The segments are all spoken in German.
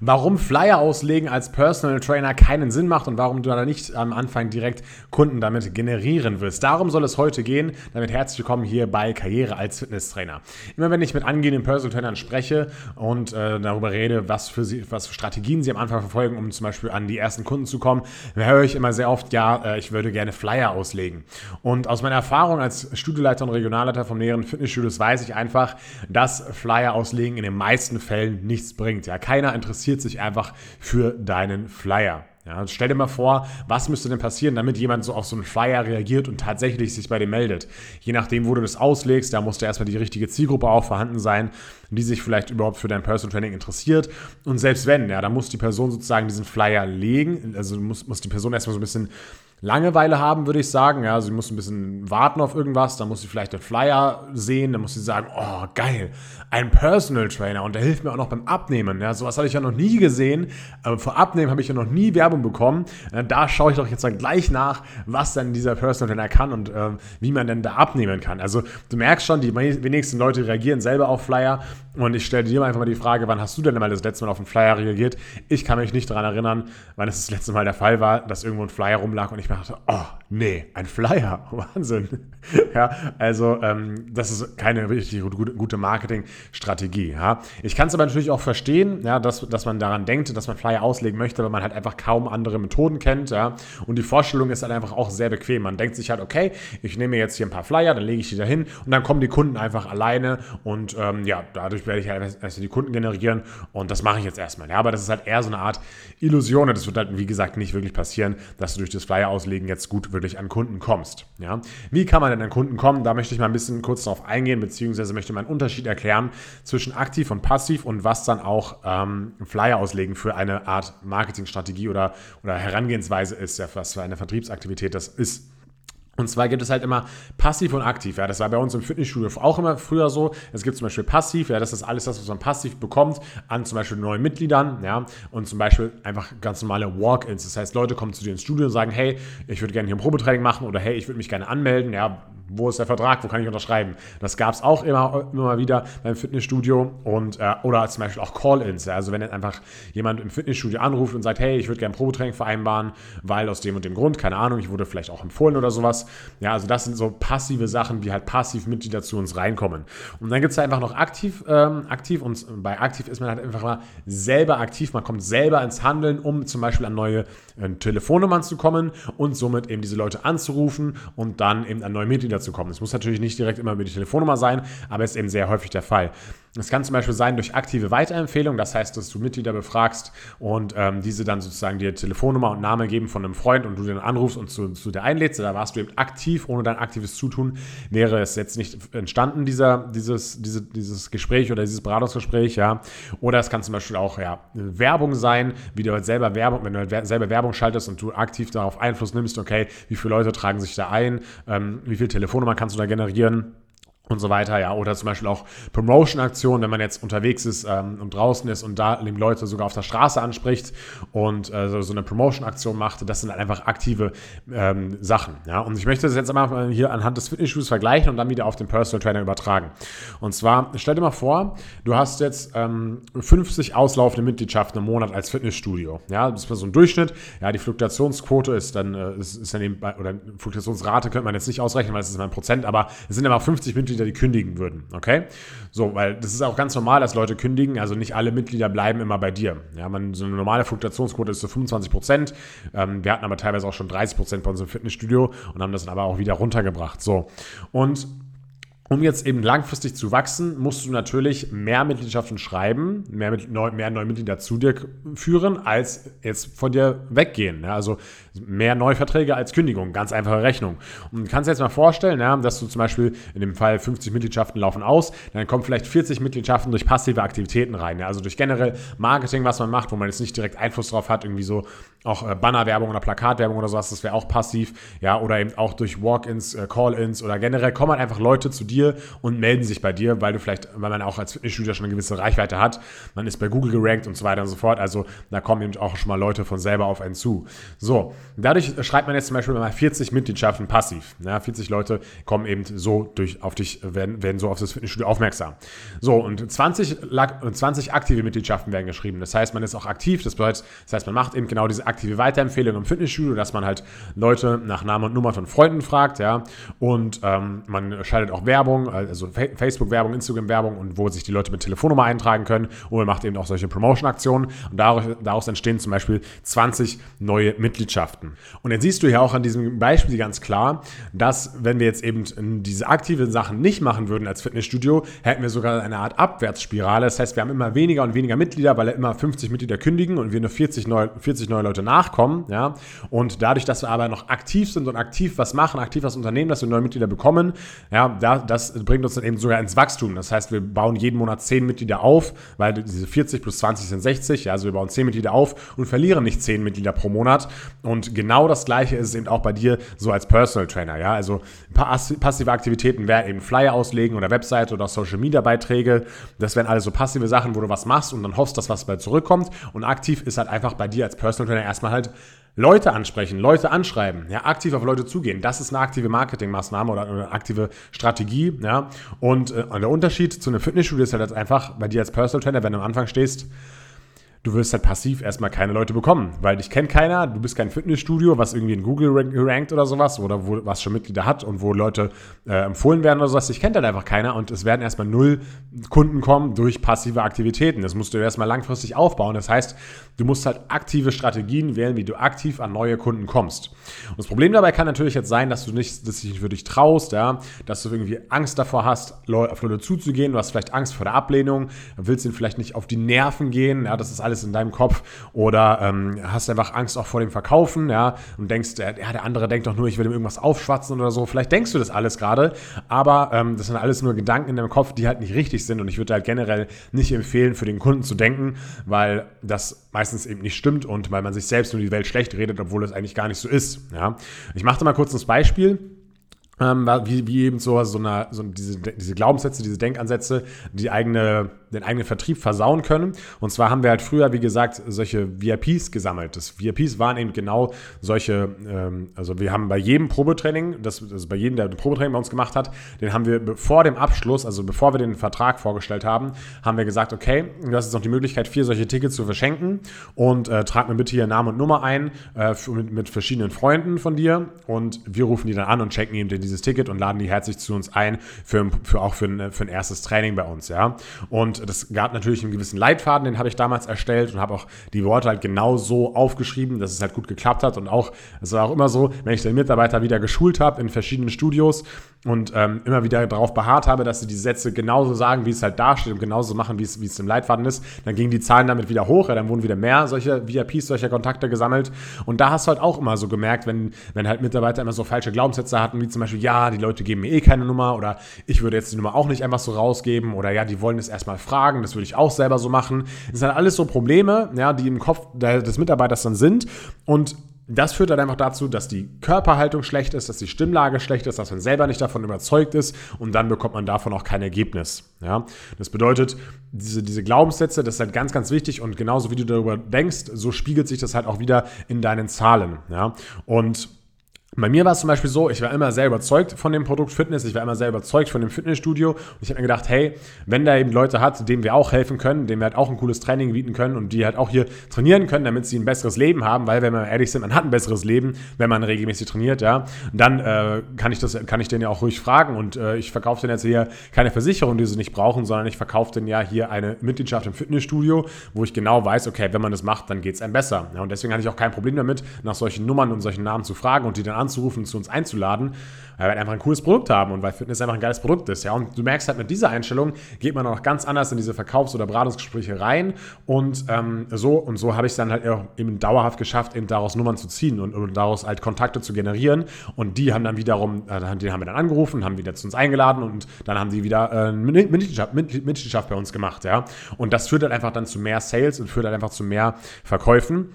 warum Flyer auslegen als Personal Trainer keinen Sinn macht und warum du da nicht am Anfang direkt Kunden damit generieren wirst. Darum soll es heute gehen. Damit herzlich willkommen hier bei Karriere als Fitnesstrainer. Immer wenn ich mit angehenden Personal Trainern spreche und äh, darüber rede, was für, sie, was für Strategien sie am Anfang verfolgen, um zum Beispiel an die ersten Kunden zu kommen, höre ich immer sehr oft, ja, äh, ich würde gerne Flyer auslegen. Und aus meiner Erfahrung als Studioleiter und Regionalleiter von mehreren Fitnessstudios weiß ich einfach, dass Flyer auslegen in den meisten Fällen nichts bringt. Ja, keiner interessiert sich einfach für deinen Flyer. Ja, also stell dir mal vor, was müsste denn passieren, damit jemand so auf so einen Flyer reagiert und tatsächlich sich bei dir meldet. Je nachdem, wo du das auslegst, da muss da erstmal die richtige Zielgruppe auch vorhanden sein, die sich vielleicht überhaupt für dein Personal Training interessiert. Und selbst wenn, ja, da muss die Person sozusagen diesen Flyer legen, also muss, muss die Person erstmal so ein bisschen Langeweile haben, würde ich sagen. Ja, sie muss ein bisschen warten auf irgendwas, dann muss sie vielleicht den Flyer sehen, dann muss sie sagen, oh geil, ein Personal Trainer und der hilft mir auch noch beim Abnehmen. Ja, sowas habe ich ja noch nie gesehen. Vor Abnehmen habe ich ja noch nie Werbung bekommen. Da schaue ich doch jetzt dann gleich nach, was denn dieser Personal Trainer kann und äh, wie man denn da abnehmen kann. Also du merkst schon, die wenigsten Leute reagieren selber auf Flyer und ich stelle dir einfach mal die Frage, wann hast du denn mal das letzte Mal auf einen Flyer reagiert? Ich kann mich nicht daran erinnern, wann es das letzte Mal der Fall war, dass irgendwo ein Flyer rumlag und ich mir dachte, oh nee, ein Flyer, Wahnsinn. ja, also ähm, das ist keine richtig gute, gute Marketingstrategie. Ja. Ich kann es aber natürlich auch verstehen, ja, dass, dass man daran denkt, dass man Flyer auslegen möchte, weil man halt einfach kaum andere Methoden kennt. Ja. Und die Vorstellung ist halt einfach auch sehr bequem. Man denkt sich halt, okay, ich nehme jetzt hier ein paar Flyer, dann lege ich die da hin und dann kommen die Kunden einfach alleine und ähm, ja, dadurch werde ich halt erst die Kunden generieren und das mache ich jetzt erstmal. Ja, aber das ist halt eher so eine Art Illusion und das wird halt, wie gesagt, nicht wirklich passieren, dass du durch das Flyer auslegen jetzt gut wirklich an Kunden kommst. Ja? Wie kann man denn an Kunden kommen? Da möchte ich mal ein bisschen kurz darauf eingehen, beziehungsweise möchte mal einen Unterschied erklären zwischen aktiv und passiv und was dann auch ähm, Flyer auslegen für eine Art Marketingstrategie oder, oder Herangehensweise ist, ja, was für eine Vertriebsaktivität das ist. Und zwar gibt es halt immer passiv und aktiv. Ja, das war bei uns im Fitnessstudio auch immer früher so. Es gibt zum Beispiel passiv, ja, das ist alles das, was man passiv bekommt an zum Beispiel neuen Mitgliedern, ja, und zum Beispiel einfach ganz normale Walk-ins. Das heißt, Leute kommen zu dir ins Studio und sagen, hey, ich würde gerne hier ein Probetraining machen oder hey, ich würde mich gerne anmelden, ja, wo ist der Vertrag, wo kann ich unterschreiben? Das gab es auch immer, immer mal wieder beim Fitnessstudio und äh, oder zum Beispiel auch Call-ins. Ja. Also wenn jetzt einfach jemand im Fitnessstudio anruft und sagt, hey, ich würde gerne ein Probetraining vereinbaren, weil aus dem und dem Grund, keine Ahnung, ich wurde vielleicht auch empfohlen oder sowas. Ja, also das sind so passive Sachen, wie halt passiv Mitglieder zu uns reinkommen. Und dann gibt es einfach noch aktiv, ähm, aktiv und bei aktiv ist man halt einfach mal selber aktiv, man kommt selber ins Handeln, um zum Beispiel an neue äh, Telefonnummern zu kommen und somit eben diese Leute anzurufen und dann eben an neue Mitglieder zu kommen. Es muss natürlich nicht direkt immer über die Telefonnummer sein, aber ist eben sehr häufig der Fall. Es kann zum Beispiel sein durch aktive Weiterempfehlung, das heißt, dass du Mitglieder befragst und ähm, diese dann sozusagen dir Telefonnummer und Name geben von einem Freund und du den anrufst und zu, zu dir einlädst. Da warst du eben aktiv, ohne dein aktives Zutun wäre es jetzt nicht entstanden, dieser, dieses, diese, dieses Gespräch oder dieses Beratungsgespräch, ja. Oder es kann zum Beispiel auch ja, Werbung sein, wie du halt selber Werbung, wenn du halt selber Werbung schaltest und du aktiv darauf Einfluss nimmst, okay, wie viele Leute tragen sich da ein, ähm, wie viele Telefonnummer kannst du da generieren und so weiter, ja. Oder zum Beispiel auch Promotion-Aktionen, wenn man jetzt unterwegs ist ähm, und draußen ist und da Leute sogar auf der Straße anspricht und äh, so, so, eine Promotion-Aktion macht. Das sind halt einfach aktive ähm, Sachen, ja. Und ich möchte das jetzt einmal hier anhand des Fitness-Shoes vergleichen und dann wieder auf den Personal Trainer übertragen. Und zwar, stell dir mal vor, du hast jetzt ähm, 50 auslaufende Mitgliedschaften im Monat als Fitnessstudio, ja. Das ist so ein Durchschnitt. Ja, die Fluktuationsquote ist dann, äh, ist, ist dann eben, oder Fluktuationsrate könnte man jetzt nicht ausrechnen, weil es ist immer ein Prozent, aber es sind immer 50 Mitglieder Mitglieder, die kündigen würden. Okay? So, weil das ist auch ganz normal, dass Leute kündigen. Also nicht alle Mitglieder bleiben immer bei dir. Ja, man, so eine normale Fluktuationsquote ist so 25 Prozent. Ähm, wir hatten aber teilweise auch schon 30 Prozent bei unserem Fitnessstudio und haben das dann aber auch wieder runtergebracht. So. Und um jetzt eben langfristig zu wachsen, musst du natürlich mehr Mitgliedschaften schreiben, mehr, mit, neu, mehr neue Mitglieder zu dir führen, als jetzt von dir weggehen. Ja, also mehr Neuverträge als Kündigung, ganz einfache Rechnung. Und du kannst dir jetzt mal vorstellen, ja, dass du zum Beispiel in dem Fall 50 Mitgliedschaften laufen aus, dann kommen vielleicht 40 Mitgliedschaften durch passive Aktivitäten rein. Ja, also durch generell Marketing, was man macht, wo man jetzt nicht direkt Einfluss drauf hat, irgendwie so auch äh, Bannerwerbung oder Plakatwerbung oder sowas, das wäre auch passiv. Ja, oder eben auch durch Walk-ins, äh, Call-ins oder generell kommen halt einfach Leute zu dir und melden sich bei dir, weil du vielleicht, weil man auch als Fitnessstudio schon eine gewisse Reichweite hat. Man ist bei Google gerankt und so weiter und so fort. Also da kommen eben auch schon mal Leute von selber auf einen zu. So, dadurch schreibt man jetzt zum Beispiel mal 40 Mitgliedschaften passiv. Ja, 40 Leute kommen eben so durch auf dich, werden, werden so auf das Fitnessstudio aufmerksam. So, und 20, 20 aktive Mitgliedschaften werden geschrieben. Das heißt, man ist auch aktiv. Das bedeutet, das heißt, man macht eben genau diese aktive Weiterempfehlung im Fitnessstudio, dass man halt Leute nach Namen und Nummer von Freunden fragt, ja. Und ähm, man schaltet auch Werbung, also Facebook-Werbung, Instagram-Werbung und wo sich die Leute mit Telefonnummer eintragen können. Und man macht eben auch solche Promotion-Aktionen. Und daraus, daraus entstehen zum Beispiel 20 neue Mitgliedschaften. Und jetzt siehst du hier auch an diesem Beispiel ganz klar, dass wenn wir jetzt eben diese aktiven Sachen nicht machen würden als Fitnessstudio, hätten wir sogar eine Art Abwärtsspirale. Das heißt, wir haben immer weniger und weniger Mitglieder, weil immer 50 Mitglieder kündigen und wir nur 40 neue, 40 neue Leute nachkommen. Ja? Und dadurch, dass wir aber noch aktiv sind und aktiv was machen, aktiv was unternehmen, dass wir neue Mitglieder bekommen, ja, das bringt uns dann eben sogar ins Wachstum. Das heißt, wir bauen jeden Monat 10 Mitglieder auf, weil diese 40 plus 20 sind 60. Ja? Also wir bauen 10 Mitglieder auf und verlieren nicht 10 Mitglieder pro Monat. Und genau das Gleiche ist es eben auch bei dir so als Personal Trainer. Ja? Also passive Aktivitäten wären eben Flyer auslegen oder Webseite oder Social Media Beiträge. Das wären alles so passive Sachen, wo du was machst und dann hoffst, dass was bei zurückkommt. Und aktiv ist halt einfach bei dir als Personal Trainer erstmal halt Leute ansprechen, Leute anschreiben, ja, aktiv auf Leute zugehen. Das ist eine aktive Marketingmaßnahme oder eine aktive Strategie, ja. Und äh, der Unterschied zu einem Fitnessstudio ist halt einfach bei dir als Personal Trainer, wenn du am Anfang stehst, du wirst halt passiv erstmal keine Leute bekommen, weil dich kennt keiner, du bist kein Fitnessstudio, was irgendwie in Google rankt oder sowas oder wo, was schon Mitglieder hat und wo Leute äh, empfohlen werden oder sowas, dich kennt halt einfach keiner und es werden erstmal null Kunden kommen durch passive Aktivitäten. Das musst du erstmal langfristig aufbauen. Das heißt, du musst halt aktive Strategien wählen, wie du aktiv an neue Kunden kommst. Und das Problem dabei kann natürlich jetzt sein, dass du nicht, dass dich für dich traust, ja, dass du irgendwie Angst davor hast, auf Leute zuzugehen, du hast vielleicht Angst vor der Ablehnung, willst ihnen vielleicht nicht auf die Nerven gehen, ja, das ist alles in deinem Kopf oder ähm, hast einfach Angst auch vor dem Verkaufen, ja, und denkst, ja, der andere denkt doch nur, ich will ihm irgendwas aufschwatzen oder so. Vielleicht denkst du das alles gerade, aber ähm, das sind alles nur Gedanken in deinem Kopf, die halt nicht richtig sind und ich würde halt generell nicht empfehlen, für den Kunden zu denken, weil das meistens eben nicht stimmt und weil man sich selbst nur die Welt schlecht redet, obwohl es eigentlich gar nicht so ist, ja. Ich mache da mal kurz ein Beispiel. Ähm, wie, wie eben so, so, eine, so diese, diese Glaubenssätze, diese Denkansätze, die eigene den eigenen Vertrieb versauen können. Und zwar haben wir halt früher, wie gesagt, solche VIPs gesammelt. Das VIPs waren eben genau solche, ähm, also wir haben bei jedem Probetraining, das, also bei jedem, der ein Probetraining bei uns gemacht hat, den haben wir vor dem Abschluss, also bevor wir den Vertrag vorgestellt haben, haben wir gesagt, okay, du hast jetzt noch die Möglichkeit, vier solche Tickets zu verschenken und äh, trag mir bitte hier Namen und Nummer ein äh, mit, mit verschiedenen Freunden von dir und wir rufen die dann an und checken ihm dieses Ticket und laden die herzlich zu uns ein für, für auch für ein, für ein erstes Training bei uns, ja. Und das gab natürlich einen gewissen Leitfaden, den habe ich damals erstellt und habe auch die Worte halt genau so aufgeschrieben, dass es halt gut geklappt hat. Und auch, es war auch immer so, wenn ich den Mitarbeiter wieder geschult habe in verschiedenen Studios und ähm, immer wieder darauf beharrt habe, dass sie die Sätze genauso sagen, wie es halt dasteht und genauso machen, wie es, wie es im Leitfaden ist, dann gingen die Zahlen damit wieder hoch, ja, dann wurden wieder mehr solche VIPs, solcher Kontakte gesammelt. Und da hast du halt auch immer so gemerkt, wenn, wenn halt Mitarbeiter immer so falsche Glaubenssätze hatten, wie zum Beispiel, ja, die Leute geben mir eh keine Nummer oder ich würde jetzt die Nummer auch nicht einfach so rausgeben oder ja, die wollen es erstmal fragen, das würde ich auch selber so machen. Das sind halt alles so Probleme, ja, die im Kopf des Mitarbeiters dann sind und das führt dann einfach dazu, dass die Körperhaltung schlecht ist, dass die Stimmlage schlecht ist, dass man selber nicht davon überzeugt ist und dann bekommt man davon auch kein Ergebnis. Ja? Das bedeutet, diese, diese Glaubenssätze, das ist halt ganz, ganz wichtig und genauso wie du darüber denkst, so spiegelt sich das halt auch wieder in deinen Zahlen. Ja? Und bei mir war es zum Beispiel so, ich war immer sehr überzeugt von dem Produkt Fitness, ich war immer sehr überzeugt von dem Fitnessstudio und ich habe mir gedacht, hey, wenn da eben Leute hat, denen wir auch helfen können, denen wir halt auch ein cooles Training bieten können und die halt auch hier trainieren können, damit sie ein besseres Leben haben, weil wenn wir ehrlich sind, man hat ein besseres Leben, wenn man regelmäßig trainiert, ja, dann äh, kann ich das, kann ich den ja auch ruhig fragen und äh, ich verkaufe denen jetzt hier keine Versicherung, die sie nicht brauchen, sondern ich verkaufe denen ja hier eine Mitgliedschaft im Fitnessstudio, wo ich genau weiß, okay, wenn man das macht, dann geht es einem besser. Ja, und deswegen hatte ich auch kein Problem damit, nach solchen Nummern und solchen Namen zu fragen und die dann anzurufen, zu uns einzuladen, weil wir halt einfach ein cooles Produkt haben und weil Fitness einfach ein geiles Produkt ist. Ja? Und du merkst halt mit dieser Einstellung, geht man auch ganz anders in diese Verkaufs- oder Beratungsgespräche rein und ähm, so und so habe ich es dann halt auch eben dauerhaft geschafft, eben daraus Nummern zu ziehen und, und daraus halt Kontakte zu generieren und die haben dann wiederum, äh, die haben wir dann angerufen, haben wieder zu uns eingeladen und dann haben die wieder äh, Mitgliedschaft, Mitgliedschaft bei uns gemacht, ja. Und das führt halt einfach dann zu mehr Sales und führt halt einfach zu mehr Verkäufen.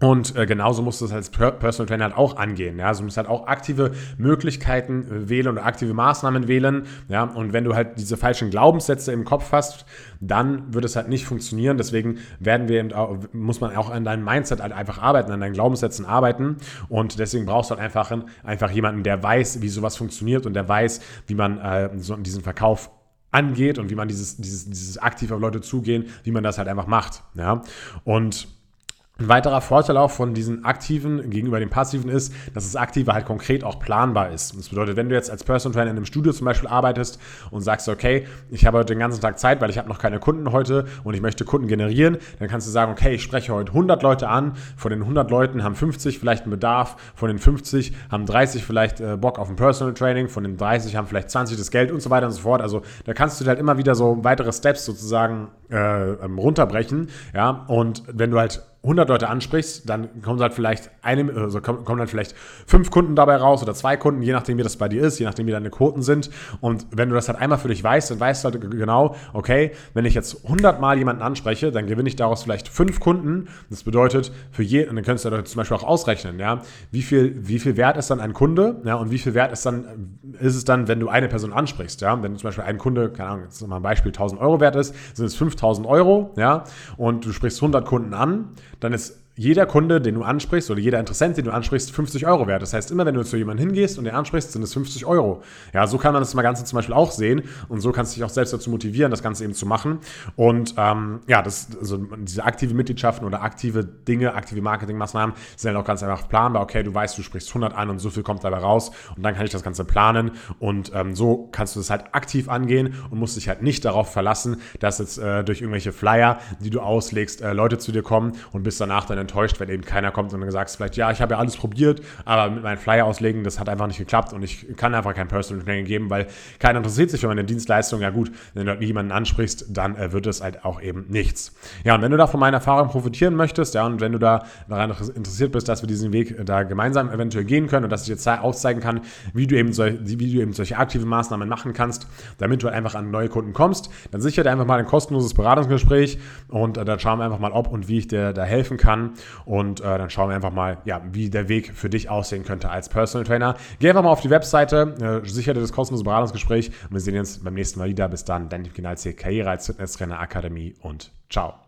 Und äh, genauso musst du es als Personal Trainer halt auch angehen. Ja? Also du musst halt auch aktive Möglichkeiten äh, wählen und aktive Maßnahmen wählen. Ja? Und wenn du halt diese falschen Glaubenssätze im Kopf hast, dann wird es halt nicht funktionieren. Deswegen werden wir eben muss man auch an deinem Mindset halt einfach arbeiten, an deinen Glaubenssätzen arbeiten. Und deswegen brauchst du halt einfach, einfach jemanden, der weiß, wie sowas funktioniert und der weiß, wie man äh, so diesen Verkauf angeht und wie man dieses, dieses, dieses aktiv auf Leute zugehen, wie man das halt einfach macht. Ja? Und ein weiterer Vorteil auch von diesen aktiven gegenüber den passiven ist, dass das aktive halt konkret auch planbar ist. Das bedeutet, wenn du jetzt als Personal Trainer in einem Studio zum Beispiel arbeitest und sagst, okay, ich habe heute den ganzen Tag Zeit, weil ich habe noch keine Kunden heute und ich möchte Kunden generieren, dann kannst du sagen, okay, ich spreche heute 100 Leute an, von den 100 Leuten haben 50 vielleicht einen Bedarf, von den 50 haben 30 vielleicht äh, Bock auf ein Personal Training, von den 30 haben vielleicht 20 das Geld und so weiter und so fort. Also da kannst du halt immer wieder so weitere Steps sozusagen äh, ähm, runterbrechen, ja, und wenn du halt 100 Leute ansprichst, dann kommen halt vielleicht eine, also kommen dann vielleicht fünf Kunden dabei raus oder zwei Kunden, je nachdem wie das bei dir ist, je nachdem wie deine Quoten sind. Und wenn du das halt einmal für dich weißt, dann weißt du halt genau, okay, wenn ich jetzt 100 Mal jemanden anspreche, dann gewinne ich daraus vielleicht fünf Kunden. Das bedeutet für je, und dann könntest du zum Beispiel auch ausrechnen, ja, wie viel, wie viel wert ist dann ein Kunde, ja, und wie viel wert ist dann, ist es dann, wenn du eine Person ansprichst, ja, wenn du zum Beispiel ein Kunde, keine Ahnung, jetzt mal ein Beispiel, 1000 Euro wert ist, sind es 5000 Euro, ja, und du sprichst 100 Kunden an, dann ist jeder Kunde, den du ansprichst oder jeder Interessent, den du ansprichst, 50 Euro wert. Das heißt, immer wenn du zu jemandem hingehst und den ansprichst, sind es 50 Euro. Ja, so kann man das Ganze zum Beispiel auch sehen und so kannst du dich auch selbst dazu motivieren, das Ganze eben zu machen. Und ähm, ja, das, also diese aktive Mitgliedschaften oder aktive Dinge, aktive Marketingmaßnahmen sind halt auch ganz einfach planbar. Okay, du weißt, du sprichst 100 an und so viel kommt dabei raus und dann kann ich das Ganze planen und ähm, so kannst du das halt aktiv angehen und musst dich halt nicht darauf verlassen, dass jetzt äh, durch irgendwelche Flyer, die du auslegst, äh, Leute zu dir kommen und bis danach dann enttäuscht, wenn eben keiner kommt und dann sagst vielleicht, ja, ich habe ja alles probiert, aber mit meinen Flyer auslegen, das hat einfach nicht geklappt und ich kann einfach kein Personal Training geben, weil keiner interessiert sich für meine Dienstleistung. Ja gut, wenn du halt niemanden ansprichst, dann äh, wird es halt auch eben nichts. Ja, und wenn du da von meiner Erfahrung profitieren möchtest, ja, und wenn du da daran interessiert bist, dass wir diesen Weg äh, da gemeinsam eventuell gehen können und dass ich jetzt aufzeigen kann, wie du eben, sol wie du eben solche aktiven Maßnahmen machen kannst, damit du halt einfach an neue Kunden kommst, dann sicher dir einfach mal ein kostenloses Beratungsgespräch und äh, dann schauen wir einfach mal, ob und wie ich dir da helfen kann. Und äh, dann schauen wir einfach mal, ja, wie der Weg für dich aussehen könnte als Personal Trainer. Geh einfach mal auf die Webseite, äh, sichere das kostenlose Beratungsgespräch und wir sehen uns beim nächsten Mal wieder. Bis dann, dein Kinalzi, Karriere als Fitnesstrainer Akademie und ciao.